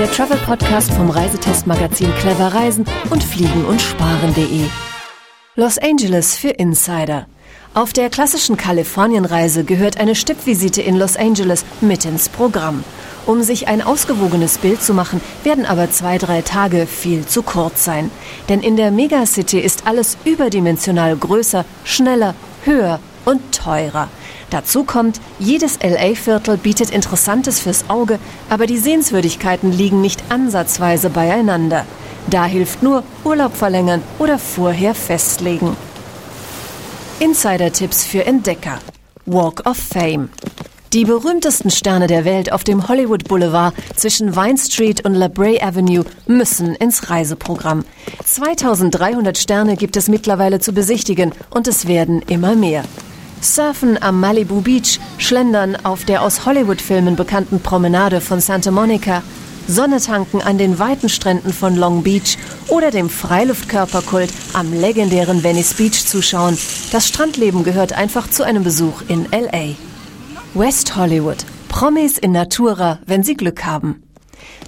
der Travel Podcast vom Reisetestmagazin Clever Reisen und Fliegen und Sparen.de. Los Angeles für Insider. Auf der klassischen Kalifornienreise gehört eine Stippvisite in Los Angeles mit ins Programm. Um sich ein ausgewogenes Bild zu machen, werden aber zwei, drei Tage viel zu kurz sein. Denn in der Megacity ist alles überdimensional größer, schneller, höher und teurer. Dazu kommt, jedes LA-Viertel bietet Interessantes fürs Auge, aber die Sehenswürdigkeiten liegen nicht ansatzweise beieinander. Da hilft nur Urlaub verlängern oder vorher festlegen. Insider-Tipps für Entdecker. Walk of Fame. Die berühmtesten Sterne der Welt auf dem Hollywood Boulevard zwischen Vine Street und La Brea Avenue müssen ins Reiseprogramm. 2300 Sterne gibt es mittlerweile zu besichtigen und es werden immer mehr. Surfen am Malibu Beach, Schlendern auf der aus Hollywood-Filmen bekannten Promenade von Santa Monica, Sonne tanken an den weiten Stränden von Long Beach oder dem Freiluftkörperkult am legendären Venice Beach zuschauen. Das Strandleben gehört einfach zu einem Besuch in LA. West Hollywood. Promis in Natura, wenn sie Glück haben.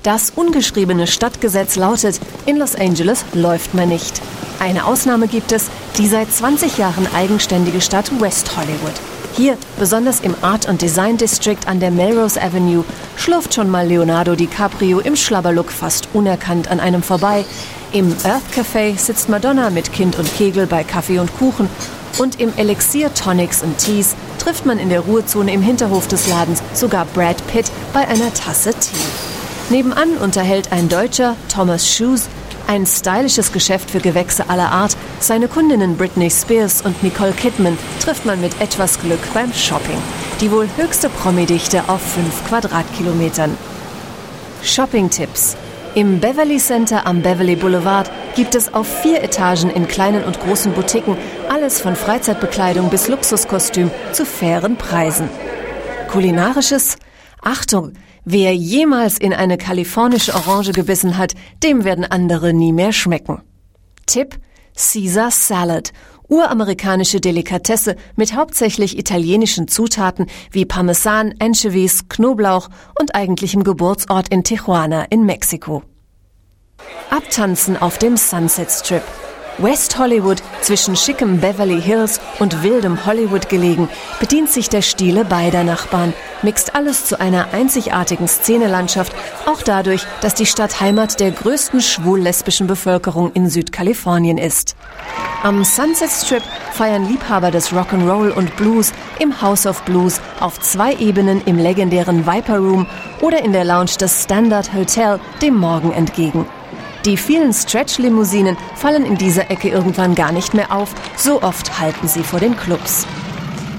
Das ungeschriebene Stadtgesetz lautet, in Los Angeles läuft man nicht. Eine Ausnahme gibt es, die seit 20 Jahren eigenständige Stadt West Hollywood. Hier, besonders im Art und Design District an der Melrose Avenue, schlurft schon mal Leonardo DiCaprio im Schlabberlook fast unerkannt an einem vorbei. Im Earth Café sitzt Madonna mit Kind und Kegel bei Kaffee und Kuchen. Und im Elixier Tonics und Teas trifft man in der Ruhezone im Hinterhof des Ladens sogar Brad Pitt bei einer Tasse Tee. Nebenan unterhält ein Deutscher, Thomas Shoes, ein stylisches Geschäft für Gewächse aller Art. Seine Kundinnen Britney Spears und Nicole Kidman trifft man mit etwas Glück beim Shopping. Die wohl höchste Promidichte auf 5 Quadratkilometern. Shopping-Tipps. Im Beverly Center am Beverly Boulevard gibt es auf vier Etagen in kleinen und großen Boutiquen alles von Freizeitbekleidung bis Luxuskostüm zu fairen Preisen. Kulinarisches? Achtung, Wer jemals in eine kalifornische Orange gebissen hat, dem werden andere nie mehr schmecken. Tipp Caesar Salad. Uramerikanische Delikatesse mit hauptsächlich italienischen Zutaten wie Parmesan, Anchovies, Knoblauch und eigentlichem Geburtsort in Tijuana in Mexiko. Abtanzen auf dem Sunset Strip. West Hollywood, zwischen schickem Beverly Hills und wildem Hollywood gelegen, bedient sich der Stile beider Nachbarn, mixt alles zu einer einzigartigen Szenelandschaft, auch dadurch, dass die Stadt Heimat der größten schwul-lesbischen Bevölkerung in Südkalifornien ist. Am Sunset Strip feiern Liebhaber des Rock'n'Roll und Blues im House of Blues auf zwei Ebenen im legendären Viper Room oder in der Lounge des Standard Hotel dem Morgen entgegen. Die vielen Stretch-Limousinen fallen in dieser Ecke irgendwann gar nicht mehr auf, so oft halten sie vor den Clubs.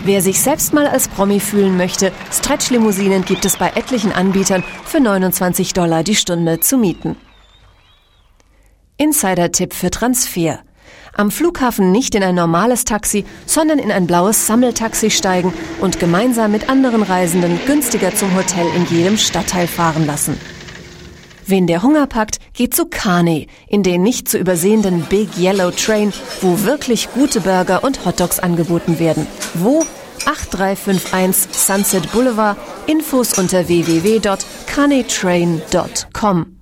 Wer sich selbst mal als Promi fühlen möchte, Stretch-Limousinen gibt es bei etlichen Anbietern für 29 Dollar die Stunde zu mieten. Insider-Tipp für Transfer. Am Flughafen nicht in ein normales Taxi, sondern in ein blaues Sammeltaxi steigen und gemeinsam mit anderen Reisenden günstiger zum Hotel in jedem Stadtteil fahren lassen. Wen der Hunger packt, geht zu Carney, in den nicht zu übersehenden Big Yellow Train, wo wirklich gute Burger und Hotdogs angeboten werden. Wo? 8351 Sunset Boulevard. Infos unter www.carneytrain.com.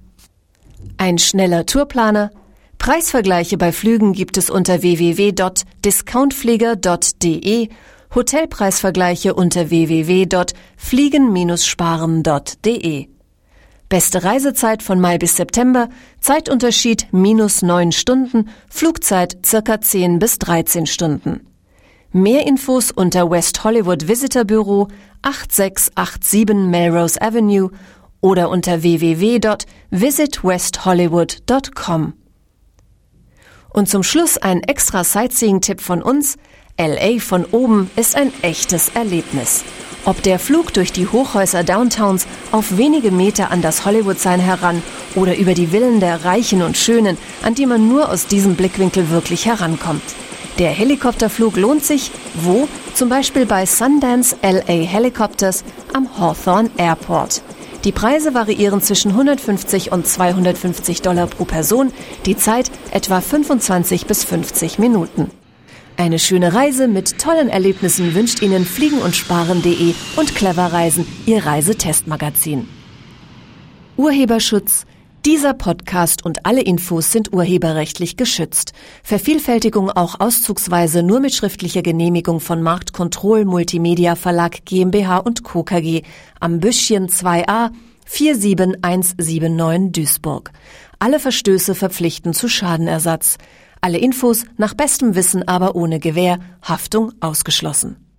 Ein schneller Tourplaner. Preisvergleiche bei Flügen gibt es unter www.discountflieger.de. Hotelpreisvergleiche unter www.fliegen-sparen.de. Beste Reisezeit von Mai bis September, Zeitunterschied minus neun Stunden, Flugzeit circa 10 bis 13 Stunden. Mehr Infos unter West Hollywood Visitor Büro 8687 Melrose Avenue oder unter www.visitwesthollywood.com. Und zum Schluss ein extra Sightseeing-Tipp von uns. LA von oben ist ein echtes Erlebnis. Ob der Flug durch die Hochhäuser Downtowns auf wenige Meter an das Hollywood-Sein heran oder über die Villen der Reichen und Schönen, an die man nur aus diesem Blickwinkel wirklich herankommt. Der Helikopterflug lohnt sich, wo? Zum Beispiel bei Sundance LA Helicopters am Hawthorne Airport. Die Preise variieren zwischen 150 und 250 Dollar pro Person, die Zeit etwa 25 bis 50 Minuten. Eine schöne Reise mit tollen Erlebnissen wünscht Ihnen Fliegen und Sparen.de und Clever Reisen, Ihr Reisetestmagazin. Urheberschutz dieser Podcast und alle Infos sind urheberrechtlich geschützt. Vervielfältigung auch auszugsweise nur mit schriftlicher Genehmigung von Marktkontroll Multimedia Verlag GmbH und Co. KG am Büschchen 2a 47179 Duisburg. Alle Verstöße verpflichten zu Schadenersatz. Alle Infos nach bestem Wissen aber ohne Gewähr, Haftung ausgeschlossen.